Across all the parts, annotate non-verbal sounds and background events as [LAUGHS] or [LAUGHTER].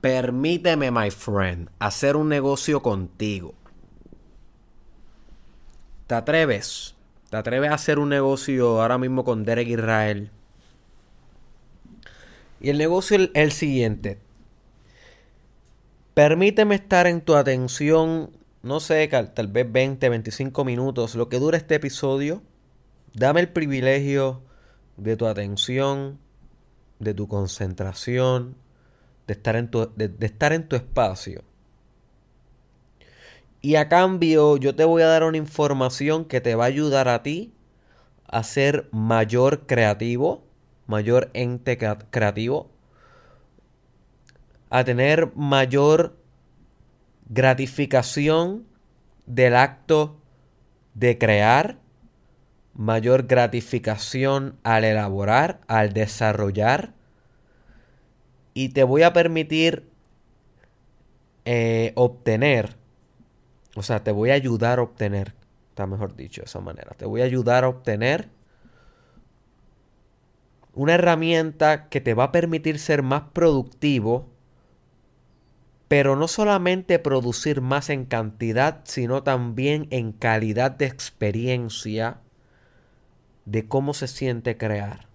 Permíteme, my friend, hacer un negocio contigo. ¿Te atreves? ¿Te atreves a hacer un negocio ahora mismo con Derek Israel? Y el negocio es el siguiente. Permíteme estar en tu atención, no sé, tal vez 20, 25 minutos, lo que dura este episodio. Dame el privilegio de tu atención, de tu concentración, de estar en tu, de, estar en tu espacio. Y a cambio yo te voy a dar una información que te va a ayudar a ti a ser mayor creativo, mayor ente creativo, a tener mayor gratificación del acto de crear, mayor gratificación al elaborar, al desarrollar, y te voy a permitir eh, obtener, o sea, te voy a ayudar a obtener, está mejor dicho de esa manera, te voy a ayudar a obtener una herramienta que te va a permitir ser más productivo, pero no solamente producir más en cantidad, sino también en calidad de experiencia de cómo se siente crear.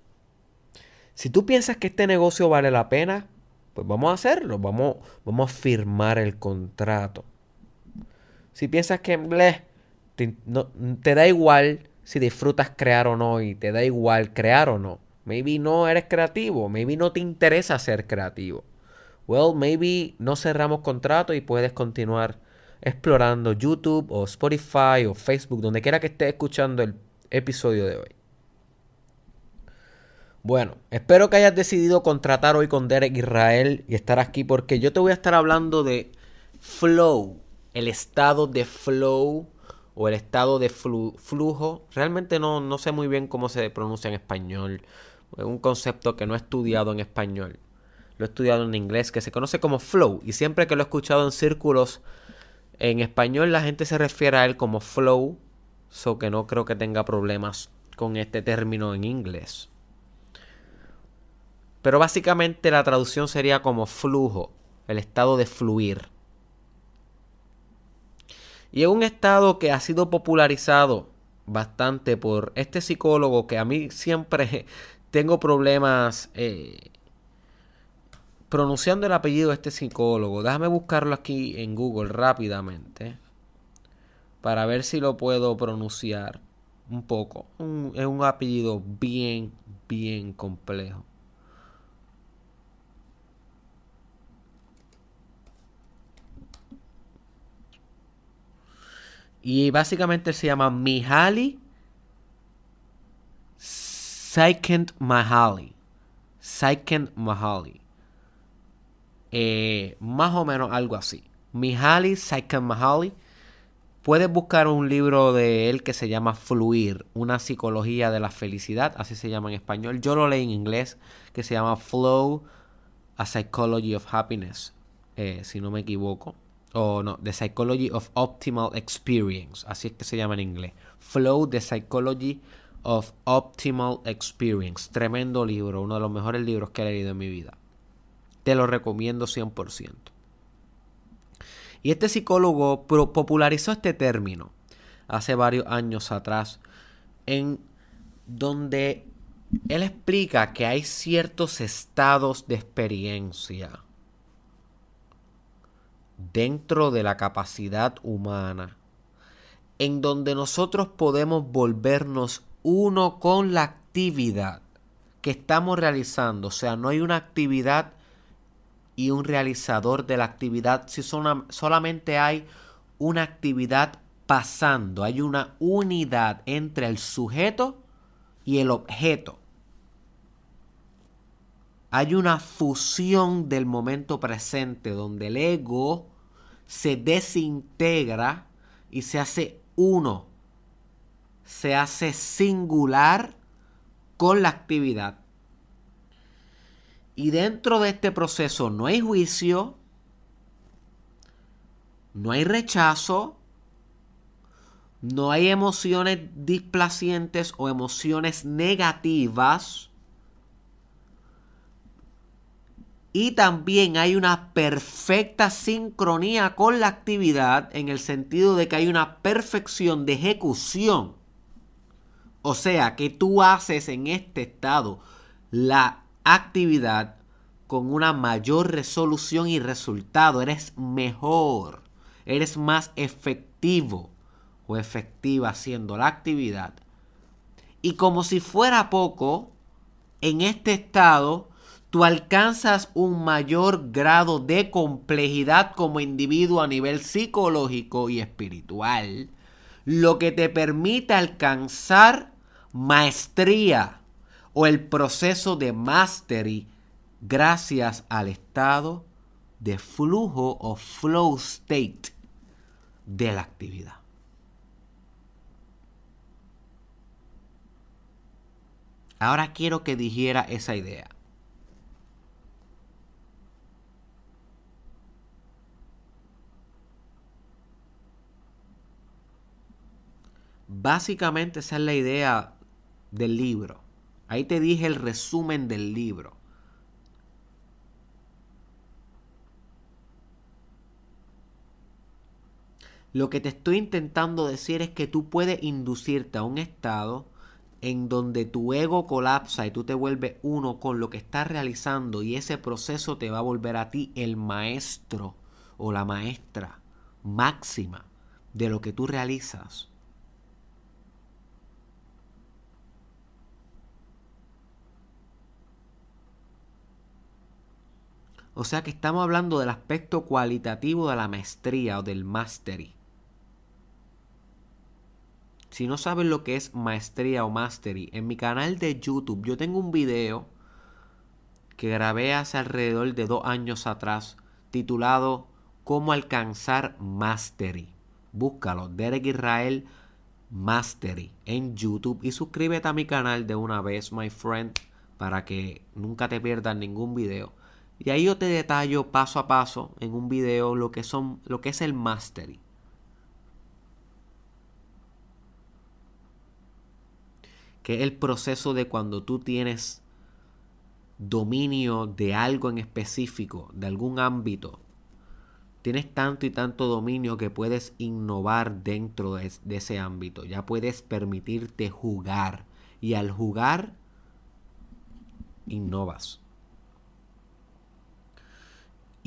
Si tú piensas que este negocio vale la pena, pues vamos a hacerlo, vamos, vamos a firmar el contrato. Si piensas que te, te da igual si disfrutas crear o no y te da igual crear o no. Maybe no eres creativo, maybe no te interesa ser creativo. Well, maybe no cerramos contrato y puedes continuar explorando YouTube o Spotify o Facebook, donde quiera que estés escuchando el episodio de hoy. Bueno, espero que hayas decidido contratar hoy con Derek Israel y estar aquí porque yo te voy a estar hablando de flow, el estado de flow o el estado de flujo. Realmente no, no sé muy bien cómo se pronuncia en español. Es un concepto que no he estudiado en español. Lo he estudiado en inglés, que se conoce como flow. Y siempre que lo he escuchado en círculos en español, la gente se refiere a él como flow. So que no creo que tenga problemas con este término en inglés. Pero básicamente la traducción sería como flujo, el estado de fluir. Y es un estado que ha sido popularizado bastante por este psicólogo que a mí siempre [LAUGHS] tengo problemas eh, pronunciando el apellido de este psicólogo. Déjame buscarlo aquí en Google rápidamente para ver si lo puedo pronunciar un poco. es un apellido bien, bien complejo. Y básicamente se llama Mihaly Saikent Mahali. Saikent Mahali. Eh, más o menos algo así. Mihaly Saikent Mahali. Puedes buscar un libro de él que se llama Fluir, una psicología de la felicidad, así se llama en español. Yo lo leí en inglés, que se llama Flow, A Psychology of Happiness, eh, si no me equivoco o no, The Psychology of Optimal Experience, así es que se llama en inglés. Flow, The Psychology of Optimal Experience. Tremendo libro, uno de los mejores libros que he leído en mi vida. Te lo recomiendo 100%. Y este psicólogo popularizó este término hace varios años atrás, en donde él explica que hay ciertos estados de experiencia dentro de la capacidad humana, en donde nosotros podemos volvernos uno con la actividad que estamos realizando. O sea, no hay una actividad y un realizador de la actividad, si solamente hay una actividad pasando, hay una unidad entre el sujeto y el objeto. Hay una fusión del momento presente donde el ego se desintegra y se hace uno. Se hace singular con la actividad. Y dentro de este proceso no hay juicio, no hay rechazo, no hay emociones displacientes o emociones negativas y también hay una perfecta sincronía con la actividad en el sentido de que hay una perfección de ejecución. O sea, que tú haces en este estado la actividad con una mayor resolución y resultado. Eres mejor, eres más efectivo o efectiva haciendo la actividad. Y como si fuera poco, en este estado tú alcanzas un mayor grado de complejidad como individuo a nivel psicológico y espiritual, lo que te permite alcanzar maestría o el proceso de mastery gracias al estado de flujo o flow state de la actividad. Ahora quiero que dijera esa idea. Básicamente esa es la idea del libro. Ahí te dije el resumen del libro. Lo que te estoy intentando decir es que tú puedes inducirte a un estado en donde tu ego colapsa y tú te vuelves uno con lo que estás realizando y ese proceso te va a volver a ti el maestro o la maestra máxima de lo que tú realizas. O sea que estamos hablando del aspecto cualitativo de la maestría o del mastery. Si no sabes lo que es maestría o mastery, en mi canal de YouTube yo tengo un video que grabé hace alrededor de dos años atrás titulado Cómo alcanzar mastery. Búscalo, Derek Israel Mastery en YouTube y suscríbete a mi canal de una vez, my friend, para que nunca te pierdas ningún video. Y ahí yo te detallo paso a paso en un video lo que son lo que es el mastery. Que es el proceso de cuando tú tienes dominio de algo en específico, de algún ámbito. Tienes tanto y tanto dominio que puedes innovar dentro de, de ese ámbito. Ya puedes permitirte jugar. Y al jugar, innovas.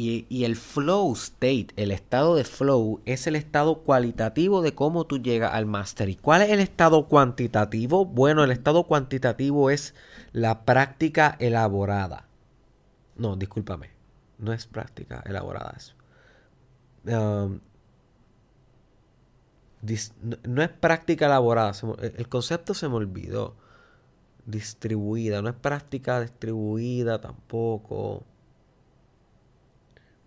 Y, el flow state, el estado de flow, es el estado cualitativo de cómo tú llegas al master. ¿Y cuál es el estado cuantitativo? Bueno, el estado cuantitativo es la práctica elaborada. No, discúlpame. No es práctica elaborada. Um, no, es práctica elaborada. el concepto se me olvidó. Distribuida. No es práctica distribuida tampoco.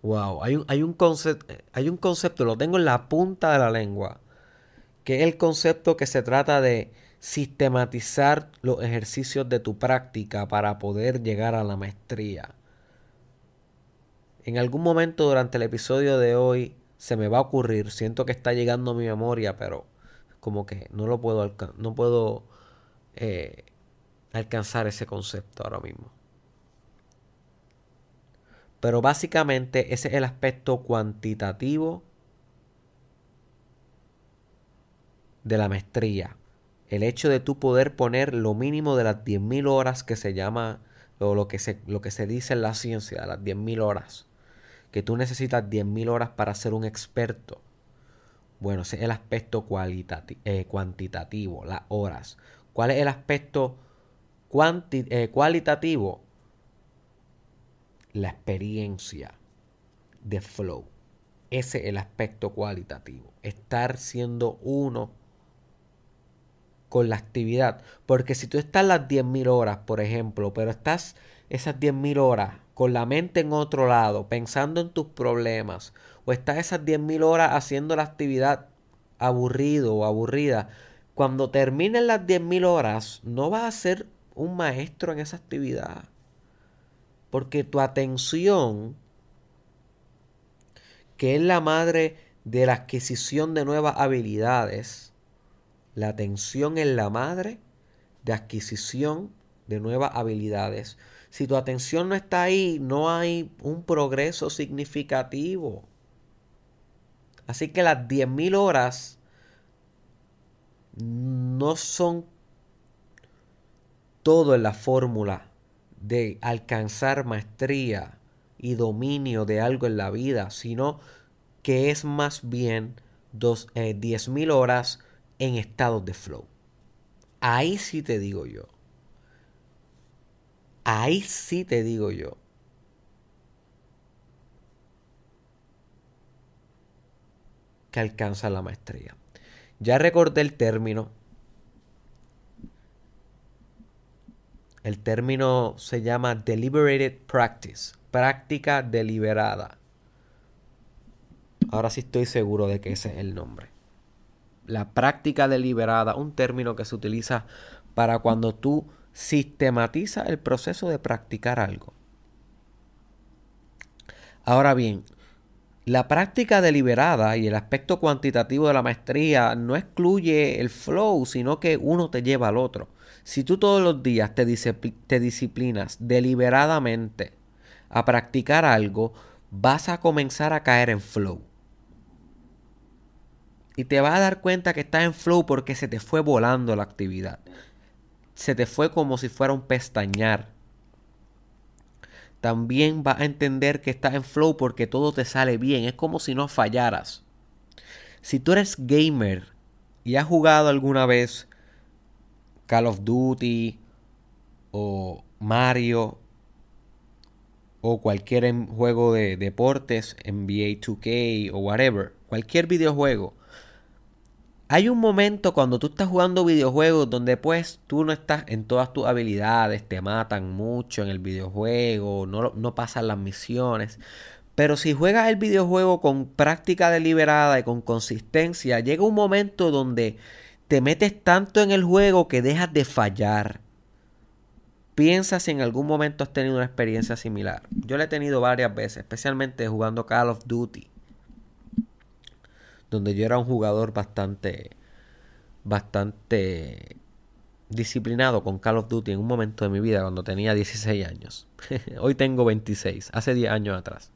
Wow, hay un, hay un, concepto, hay un concepto, lo tengo en la punta de la lengua, que es el concepto que se trata de sistematizar los ejercicios de tu práctica para poder llegar a la maestría. En algún momento durante el episodio de hoy se me va a ocurrir, siento que está llegando a mi memoria, pero como que no lo puedo, no puedo eh, alcanzar ese concepto ahora mismo. Pero básicamente ese es el aspecto cuantitativo de la maestría. El hecho de tú poder poner lo mínimo de las 10.000 horas que se llama, o lo que se, lo que se dice en la ciencia, las 10.000 horas. Que tú necesitas 10.000 horas para ser un experto. Bueno, ese es el aspecto eh, cuantitativo, las horas. ¿Cuál es el aspecto eh, cualitativo? La experiencia de flow. Ese es el aspecto cualitativo. Estar siendo uno con la actividad. Porque si tú estás las 10.000 horas, por ejemplo, pero estás esas 10.000 horas con la mente en otro lado, pensando en tus problemas, o estás esas 10.000 horas haciendo la actividad aburrido o aburrida, cuando terminen las 10.000 horas, no vas a ser un maestro en esa actividad. Porque tu atención, que es la madre de la adquisición de nuevas habilidades, la atención es la madre de adquisición de nuevas habilidades. Si tu atención no está ahí, no hay un progreso significativo. Así que las 10.000 horas no son todo en la fórmula de alcanzar maestría y dominio de algo en la vida, sino que es más bien dos, eh, 10.000 horas en estados de flow. Ahí sí te digo yo. Ahí sí te digo yo. Que alcanza la maestría. Ya recordé el término. El término se llama deliberated practice, práctica deliberada. Ahora sí estoy seguro de que ese es el nombre. La práctica deliberada, un término que se utiliza para cuando tú sistematizas el proceso de practicar algo. Ahora bien, la práctica deliberada y el aspecto cuantitativo de la maestría no excluye el flow, sino que uno te lleva al otro. Si tú todos los días te, disciplinas deliberadamente a practicar algo, vas a comenzar a caer en flow. Y te vas a dar cuenta que estás en flow porque se te fue volando la actividad. Se te fue como si fuera un pestañar. También vas a entender que estás en flow porque todo te sale bien. Es como si no fallaras. Si tú eres gamer y has jugado alguna vez Call of Duty o Mario o cualquier juego de deportes, NBA 2K o whatever, cualquier videojuego, hay un momento cuando tú estás jugando videojuegos donde pues tú no estás en todas tus habilidades, te matan mucho en el videojuego, no, no pasan las misiones. Pero si juegas el videojuego con práctica deliberada y con consistencia, llega un momento donde te metes tanto en el juego que dejas de fallar. Piensa si en algún momento has tenido una experiencia similar. Yo la he tenido varias veces, especialmente jugando Call of Duty donde yo era un jugador bastante, bastante disciplinado con Call of Duty en un momento de mi vida cuando tenía 16 años. [LAUGHS] Hoy tengo 26, hace 10 años atrás.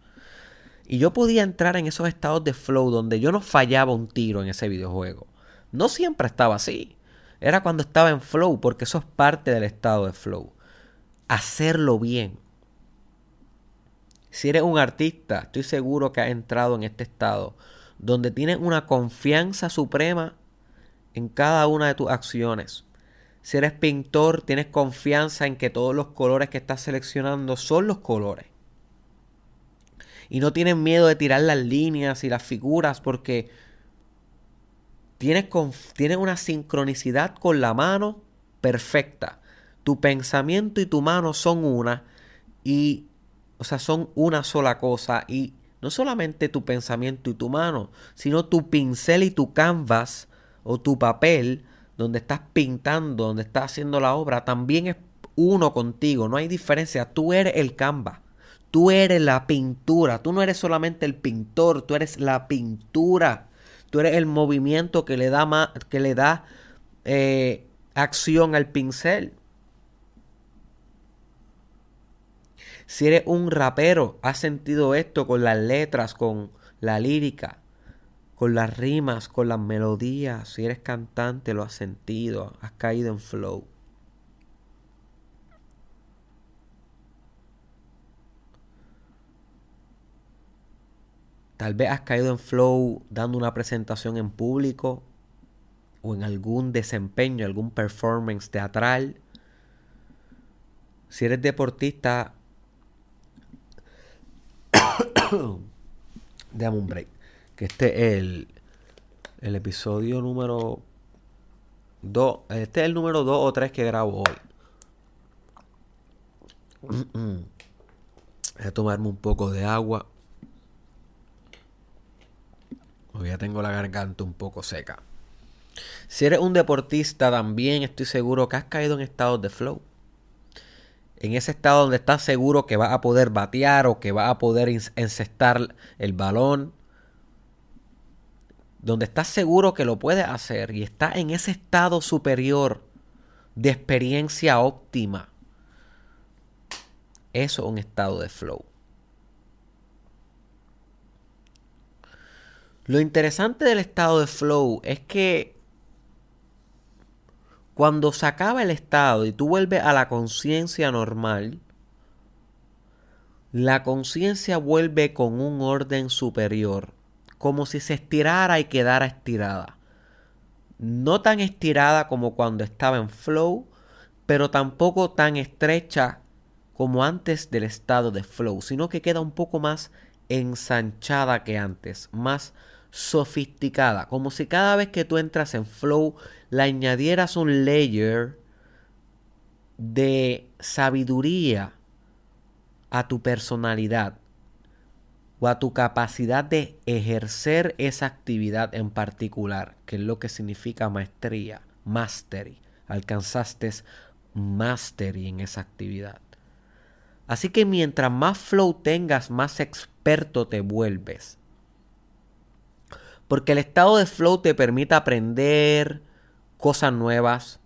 Y yo podía entrar en esos estados de flow donde yo no fallaba un tiro en ese videojuego. No siempre estaba así. Era cuando estaba en flow, porque eso es parte del estado de flow. Hacerlo bien. Si eres un artista, estoy seguro que has entrado en este estado donde tienes una confianza suprema en cada una de tus acciones. Si eres pintor, tienes confianza en que todos los colores que estás seleccionando son los colores. Y no tienes miedo de tirar las líneas y las figuras porque tienes, tienes una sincronicidad con la mano perfecta. Tu pensamiento y tu mano son una y, o sea, son una sola cosa y no solamente tu pensamiento y tu mano, sino tu pincel y tu canvas o tu papel donde estás pintando, donde estás haciendo la obra, también es uno contigo, no hay diferencia, tú eres el canvas. Tú eres la pintura, tú no eres solamente el pintor, tú eres la pintura. Eres el movimiento que le da, que le da eh, acción al pincel. Si eres un rapero, has sentido esto con las letras, con la lírica, con las rimas, con las melodías. Si eres cantante, lo has sentido, has caído en flow. Tal vez has caído en flow dando una presentación en público o en algún desempeño, algún performance teatral. Si eres deportista, [COUGHS] Dame un break. Que este es el, el episodio número 2. Este es el número 2 o 3 que grabo hoy. [COUGHS] Voy a tomarme un poco de agua. Ya tengo la garganta un poco seca. Si eres un deportista, también estoy seguro que has caído en estados de flow en ese estado donde estás seguro que vas a poder batear o que vas a poder encestar el balón, donde estás seguro que lo puedes hacer y estás en ese estado superior de experiencia óptima. Eso es un estado de flow. Lo interesante del estado de flow es que cuando se acaba el estado y tú vuelves a la conciencia normal, la conciencia vuelve con un orden superior, como si se estirara y quedara estirada. No tan estirada como cuando estaba en flow, pero tampoco tan estrecha como antes del estado de flow, sino que queda un poco más ensanchada que antes, más sofisticada, como si cada vez que tú entras en flow le añadieras un layer de sabiduría a tu personalidad o a tu capacidad de ejercer esa actividad en particular, que es lo que significa maestría, mastery. Alcanzaste mastery en esa actividad. Así que mientras más flow tengas, más experto te vuelves. Porque el estado de flow te permite aprender cosas nuevas,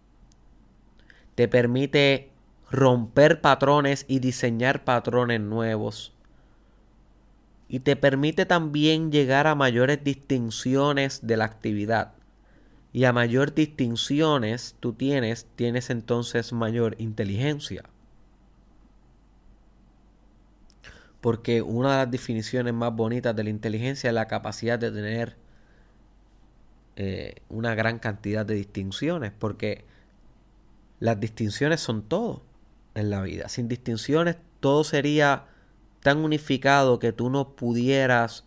te permite romper patrones y diseñar patrones nuevos. Y te permite también llegar a mayores distinciones de la actividad. Y a mayor distinciones tú tienes, tienes entonces mayor inteligencia. Porque una de las definiciones más bonitas de la inteligencia es la capacidad de tener eh, una gran cantidad de distinciones, porque las distinciones son todo en la vida. Sin distinciones todo sería tan unificado que tú no pudieras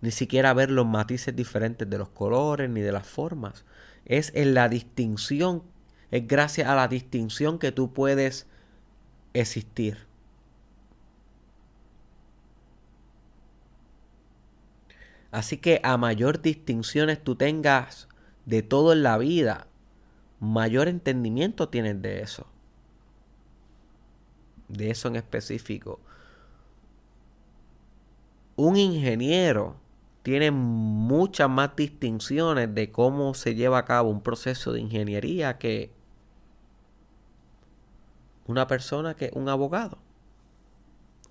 ni siquiera ver los matices diferentes de los colores ni de las formas. Es en la distinción, es gracias a la distinción que tú puedes existir. Así que a mayor distinciones tú tengas de todo en la vida, mayor entendimiento tienes de eso. De eso en específico. Un ingeniero tiene muchas más distinciones de cómo se lleva a cabo un proceso de ingeniería que una persona que un abogado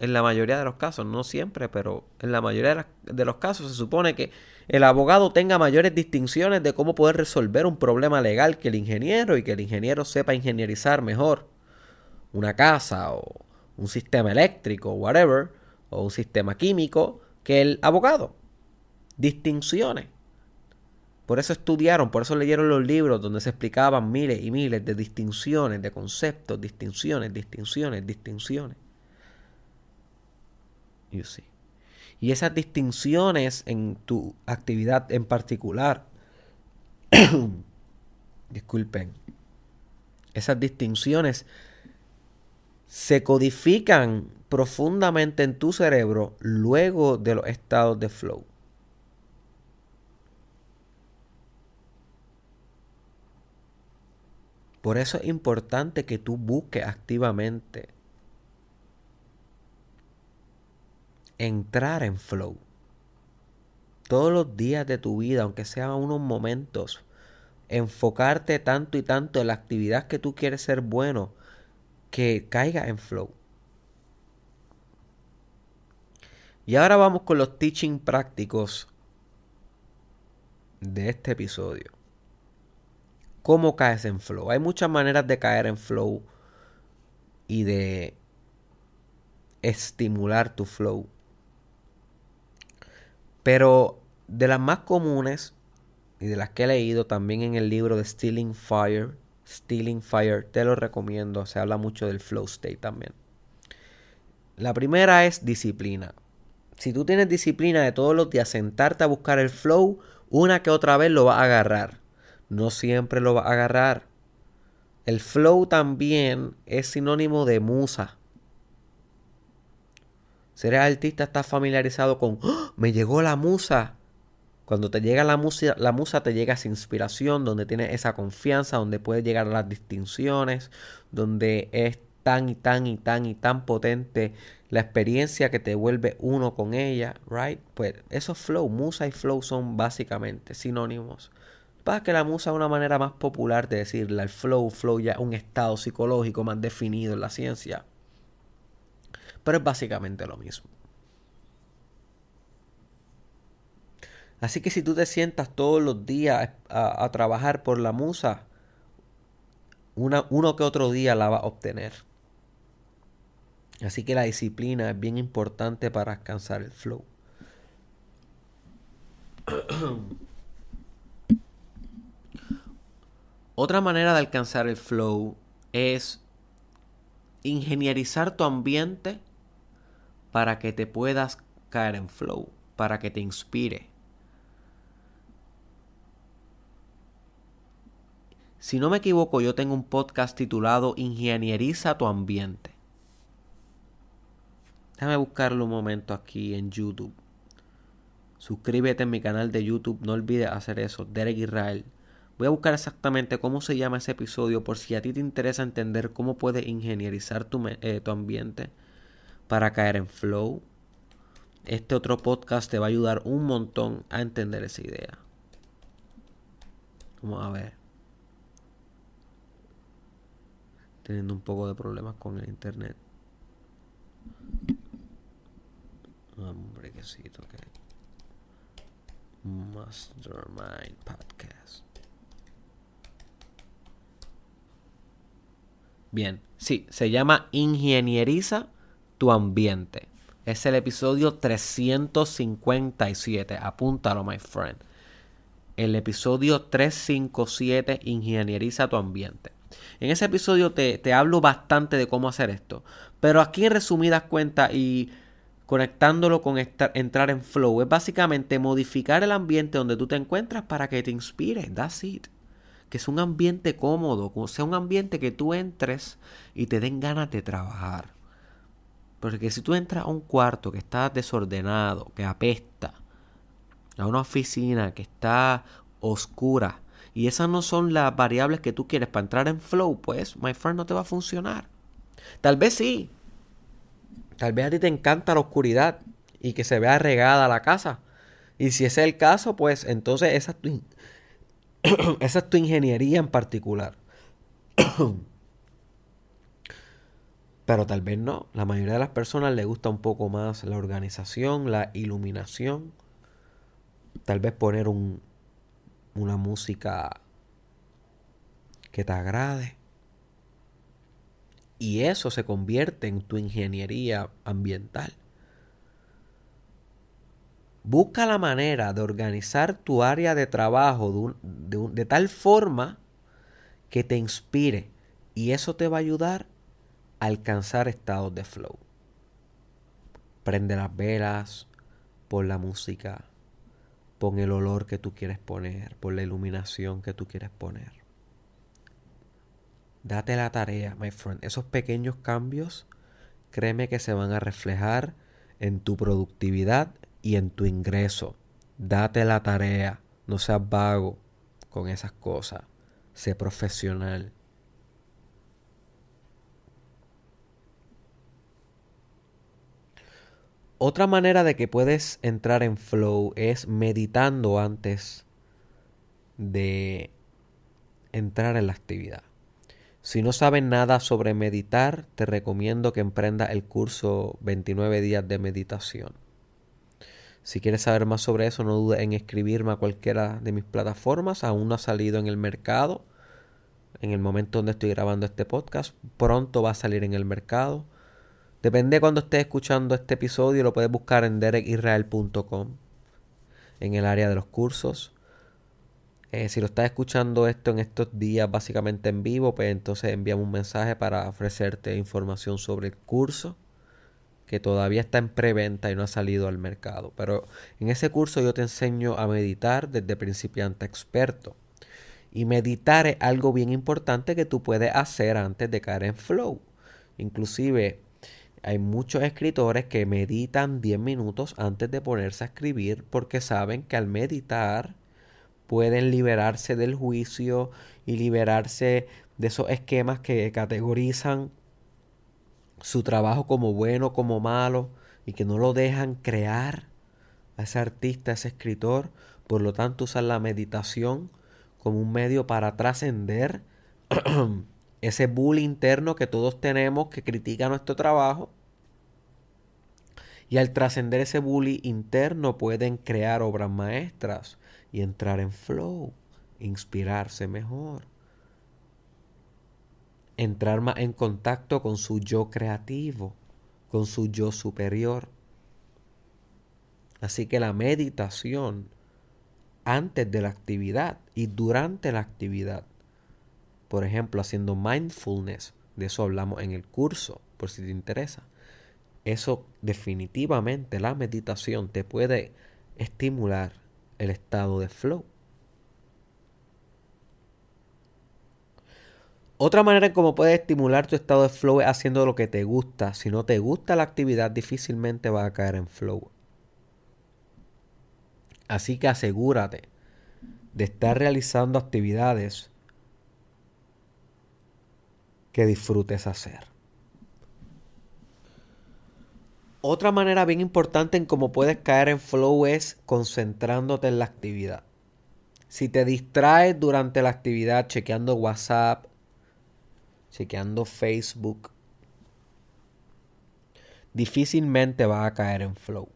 en la mayoría de los casos, no siempre, pero en la mayoría de los casos se supone que el abogado tenga mayores distinciones de cómo poder resolver un problema legal que el ingeniero y que el ingeniero sepa ingenierizar mejor una casa o un sistema eléctrico, whatever, o un sistema químico que el abogado. Distinciones. Por eso estudiaron, por eso leyeron los libros donde se explicaban miles y miles de distinciones, de conceptos, distinciones, distinciones, distinciones. Y esas distinciones en tu actividad en particular, [COUGHS] disculpen, esas distinciones se codifican profundamente en tu cerebro luego de los estados de flow. Por eso es importante que tú busques activamente entrar en flow. Todos los días de tu vida, aunque sean unos momentos, enfocarte tanto y tanto en la actividad que tú quieres ser bueno, que caiga en flow. Y ahora vamos con los teaching prácticos de este episodio. ¿Cómo caes en flow? Hay muchas maneras de caer en flow y de estimular tu flow. Pero de las más comunes y de las que he leído también en el libro de Stealing Fire, Stealing Fire, te lo recomiendo, se habla mucho del flow state también. La primera es disciplina. Si tú tienes disciplina de todos los días sentarte a buscar el flow, una que otra vez lo vas a agarrar. No siempre lo vas a agarrar. El flow también es sinónimo de musa. Si artista, estás familiarizado con, ¡Oh! me llegó la musa. Cuando te llega la musa, la musa te llega esa inspiración, donde tienes esa confianza, donde puedes llegar a las distinciones, donde es tan y tan y tan y tan potente la experiencia que te vuelve uno con ella, right? Pues esos flow, musa y flow son básicamente sinónimos. Para que la musa es una manera más popular de decirla, el flow, flow ya es un estado psicológico más definido en la ciencia. Pero es básicamente lo mismo. Así que si tú te sientas todos los días a, trabajar por la musa, una, uno que otro día la va a obtener. Así que la disciplina es bien importante para alcanzar el flow. [CLEARS THROAT] Otra manera de alcanzar el flow es ingenierizar tu ambiente para que te puedas caer en flow, para que te inspire. Si no me equivoco, yo tengo un podcast titulado Ingenieriza tu ambiente. Déjame buscarlo un momento aquí en YouTube. Suscríbete en mi canal de YouTube, no olvides hacer eso, Derek Israel. Voy a buscar exactamente cómo se llama ese episodio por si a ti te interesa entender cómo puedes ingenierizar tu, eh, tu ambiente para caer en flow. Este otro podcast te va a ayudar un montón a entender esa idea. Vamos a ver. teniendo un poco de problemas con el internet. Hombre, que sí, toque. Mastermind Podcast. Bien, sí, se llama Ingenieriza tu ambiente. Es el episodio 357. Apúntalo, my friend. El episodio 357, Ingenieriza tu ambiente. En ese episodio te, hablo bastante de cómo hacer esto. Pero aquí en resumidas cuentas y conectándolo con entrar en flow, es básicamente modificar el ambiente donde tú te encuentras para que te inspire. That's it. Que es un ambiente cómodo, sea un ambiente que tú entres y te den ganas de trabajar. Porque si tú entras a un cuarto que está desordenado, que apesta, a una oficina que está oscura, y esas no son las variables que tú quieres para entrar en flow, pues, my friend, no te va a funcionar. Tal vez sí. Tal vez a ti te encanta la oscuridad y que se vea regada la casa. Y si ese es el caso, pues entonces esa es tu, [COUGHS] esa es tu ingeniería en particular. [COUGHS] Pero tal vez no. La mayoría de las personas le gusta un poco más la organización, la iluminación. Tal vez poner un, una música que te agrade. Y eso se convierte en tu ingeniería ambiental. Busca la manera de organizar tu área de trabajo de, de, tal forma que te inspire y eso te va a ayudar alcanzar estados de flow. Prende las velas, por la música, Pon el olor que tú quieres poner, por la iluminación que tú quieres poner. Date la tarea, my friend. Esos pequeños cambios, créeme que se van a reflejar en tu productividad y en tu ingreso. Date la tarea. No seas vago con esas cosas. Sé profesional. Otra manera de que puedes entrar en flow es meditando antes de entrar en la actividad. Si no sabes nada sobre meditar, te recomiendo que emprendas el curso 29 días de meditación. Si quieres saber más sobre eso, no dudes en escribirme a cualquiera de mis plataformas. Aún no ha salido en el mercado. En el momento donde estoy grabando este podcast, pronto va a salir en el mercado. Depende de cuando estés escuchando este episodio, lo puedes buscar en derekisrael.com, en el área de los cursos. Eh, si lo estás escuchando esto en estos días básicamente en vivo, pues entonces enviamos un mensaje para ofrecerte información sobre el curso que todavía está en preventa y no ha salido al mercado. Pero en ese curso yo te enseño a meditar desde principiante experto. Y meditar es algo bien importante que tú puedes hacer antes de caer en flow. Inclusive hay muchos escritores que meditan 10 minutos antes de ponerse a escribir porque saben que al meditar pueden liberarse del juicio y liberarse de esos esquemas que categorizan su trabajo como bueno, como malo y que no lo dejan crear a ese artista, a ese escritor. Por lo tanto, usan la meditación como un medio para trascender [CLEARS THROAT] [CLEARS THROAT] ese bull interno que todos tenemos que critica nuestro trabajo Y al trascender ese bully interno pueden crear obras maestras y entrar en flow, inspirarse mejor, entrar más en contacto con su yo creativo, con su yo superior. Así que la meditación antes de la actividad y durante la actividad, por ejemplo, haciendo mindfulness, de eso hablamos en el curso, por si te interesa. Eso definitivamente, la meditación te puede estimular el estado de flow. Otra manera en cómo puedes estimular tu estado de flow es haciendo lo que te gusta. Si no te gusta la actividad, difícilmente vas a caer en flow. Así que asegúrate de estar realizando actividades que disfrutes hacer. Otra manera bien importante en cómo puedes caer en flow es concentrándote en la actividad. Si te distraes durante la actividad chequeando WhatsApp, chequeando Facebook, difícilmente vas a caer en flow.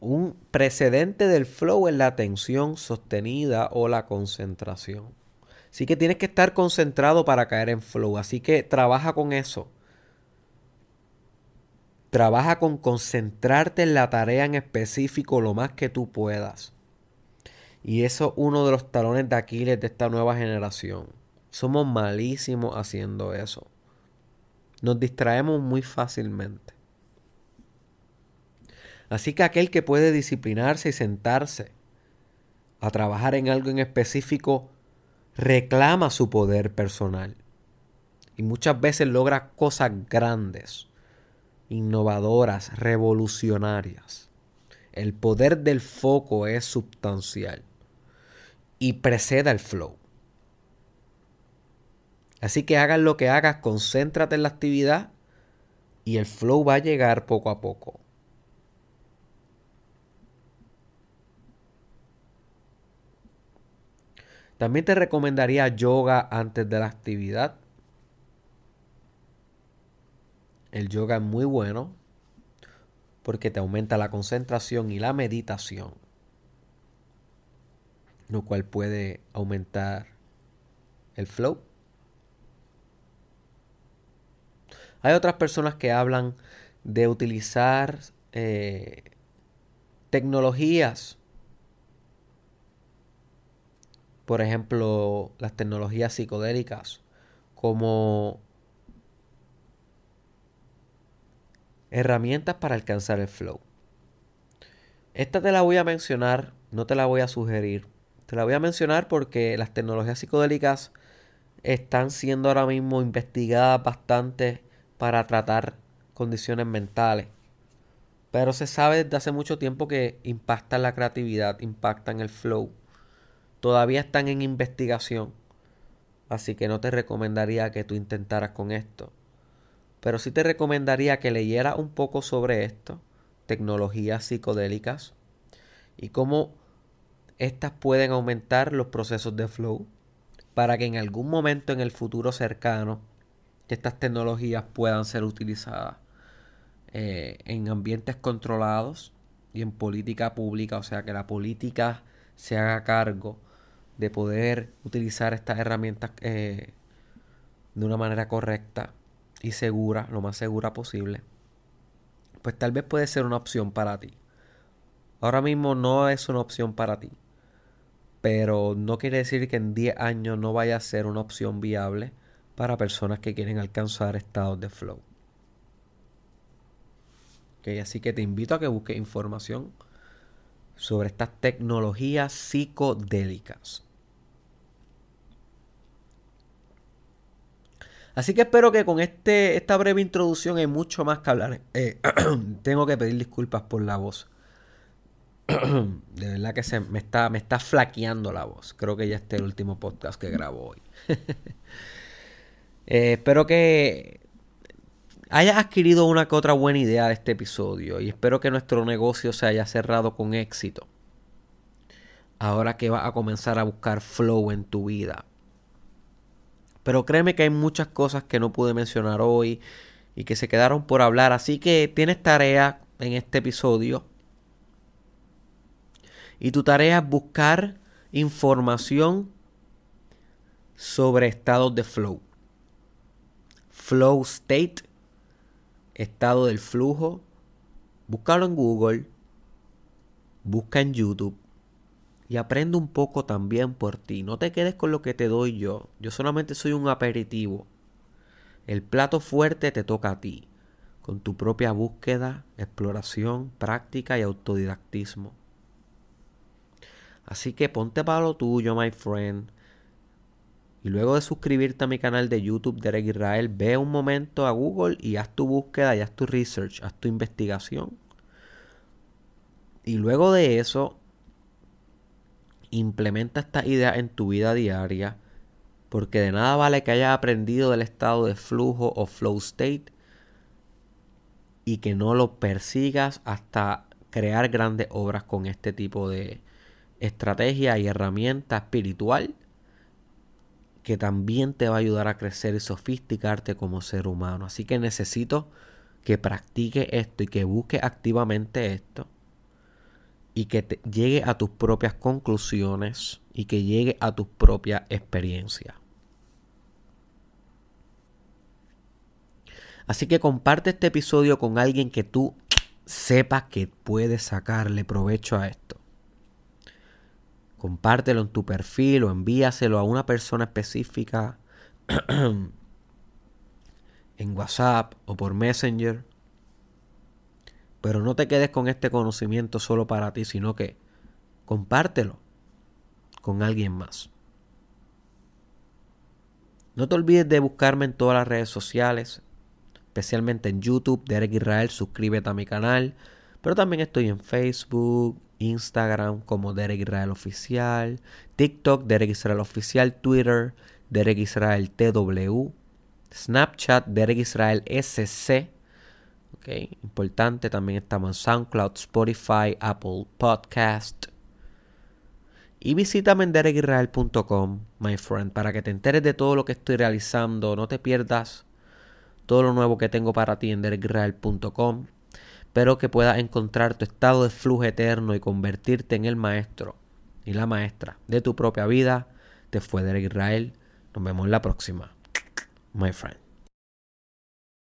Un precedente del flow es la atención sostenida o la concentración. Así que tienes que estar concentrado para caer en flow. Así que trabaja con eso. Trabaja con concentrarte en la tarea en específico lo más que tú puedas. Y eso es uno de los talones de Aquiles de esta nueva generación. Somos malísimos haciendo eso. Nos distraemos muy fácilmente. Así que aquel que puede disciplinarse y sentarse a trabajar en algo en específico reclama su poder personal. Y muchas veces logra cosas grandes, innovadoras, revolucionarias. El poder del foco es sustancial y precede el flow. Así que hagas lo que hagas, concéntrate en la actividad y el flow va a llegar poco a poco. También te recomendaría yoga antes de la actividad. El yoga es muy bueno porque te aumenta la concentración y la meditación, lo cual puede aumentar el flow. Hay otras personas que hablan de utilizar eh, tecnologías por ejemplo, las tecnologías psicodélicas como herramientas para alcanzar el flow. Esta te la voy a mencionar, no te la voy a sugerir. Te la voy a mencionar porque las tecnologías psicodélicas están siendo ahora mismo investigadas bastante para tratar condiciones mentales. Pero se sabe desde hace mucho tiempo que impactan la creatividad, impactan el flow todavía están en investigación. Así que no te recomendaría que tú intentaras con esto. Pero sí te recomendaría que leyeras un poco sobre esto, tecnologías psicodélicas, y cómo estas pueden aumentar los procesos de flow para que en algún momento en el futuro cercano estas tecnologías puedan ser utilizadas eh, en ambientes controlados y en política pública, o sea que la política se haga cargo de poder utilizar estas herramientas eh, de una manera correcta y segura, lo más segura posible, pues tal vez puede ser una opción para ti. Ahora mismo no es una opción para ti, pero no quiere decir que en 10 años no vaya a ser una opción viable para personas que quieren alcanzar estados de flow. así que te invito a que busques información sobre estas tecnologías psicodélicas. Así que espero que con este, esta breve introducción hay mucho más que hablar. Eh, [CLEARS THROAT] tengo que pedir disculpas por la voz. [CLEARS THROAT] De verdad que se me está, me está flaqueando la voz. Creo que ya este es el último podcast que grabo hoy. [LAUGHS] Eh, espero que hayas adquirido una que otra buena idea de este episodio y espero que nuestro negocio se haya cerrado con éxito. Ahora que vas a comenzar a buscar flow en tu vida. Pero créeme que hay muchas cosas que no pude mencionar hoy y que se quedaron por hablar. Así que tienes tarea. en este episodio. Y tu tarea es buscar información sobre estados de flow. Flow state, estado del flujo. Búscalo en Google, busca en YouTube y aprende un poco también por ti. No te quedes con lo que te doy yo. Yo solamente soy un aperitivo. El plato fuerte te toca a ti, con tu propia búsqueda, exploración, práctica y autodidactismo. Así que ponte para lo tuyo, my friend. Y luego de suscribirte a mi canal de YouTube Derek Israel, ve un momento a Google y haz tu búsqueda y haz tu research, haz tu investigación. Y luego de eso, implementa esta idea en tu vida diaria, porque de nada vale que hayas aprendido del estado de flujo o flow state y que no lo persigas hasta crear grandes obras con este tipo de estrategia y herramienta espiritual que también te va a ayudar a crecer y sofisticarte como ser humano. Así que necesito que practique esto y que busque activamente esto y que te llegue a tus propias conclusiones y que llegue a tus propias experiencias. Así que comparte este episodio con alguien que tú sepas que puede sacarle provecho a esto. Compártelo en tu perfil o envíaselo a una persona específica [CLEARS THROAT] en WhatsApp o por Messenger pero no te quedes con este conocimiento solo para ti, sino que compártelo con alguien más. No te olvides de buscarme en todas las redes sociales, especialmente en YouTube, Derek Israel, suscríbete a mi canal, pero también estoy en Facebook, Instagram como Derek Israel Oficial, TikTok, Derek Israel Oficial, Twitter, Derek Israel TW, Snapchat, Derek Israel SC, Importante, también estamos en SoundCloud, Spotify, Apple Podcast. Y visítame en derekisrael.com, my friend, para que te enteres de todo lo que estoy realizando. No te pierdas todo lo nuevo que tengo para ti en derekisrael.com. Espero que puedas encontrar tu estado de flujo eterno y convertirte en el maestro y la maestra de tu propia vida. Te fue Derek Israel. Nos vemos en la próxima, my friend.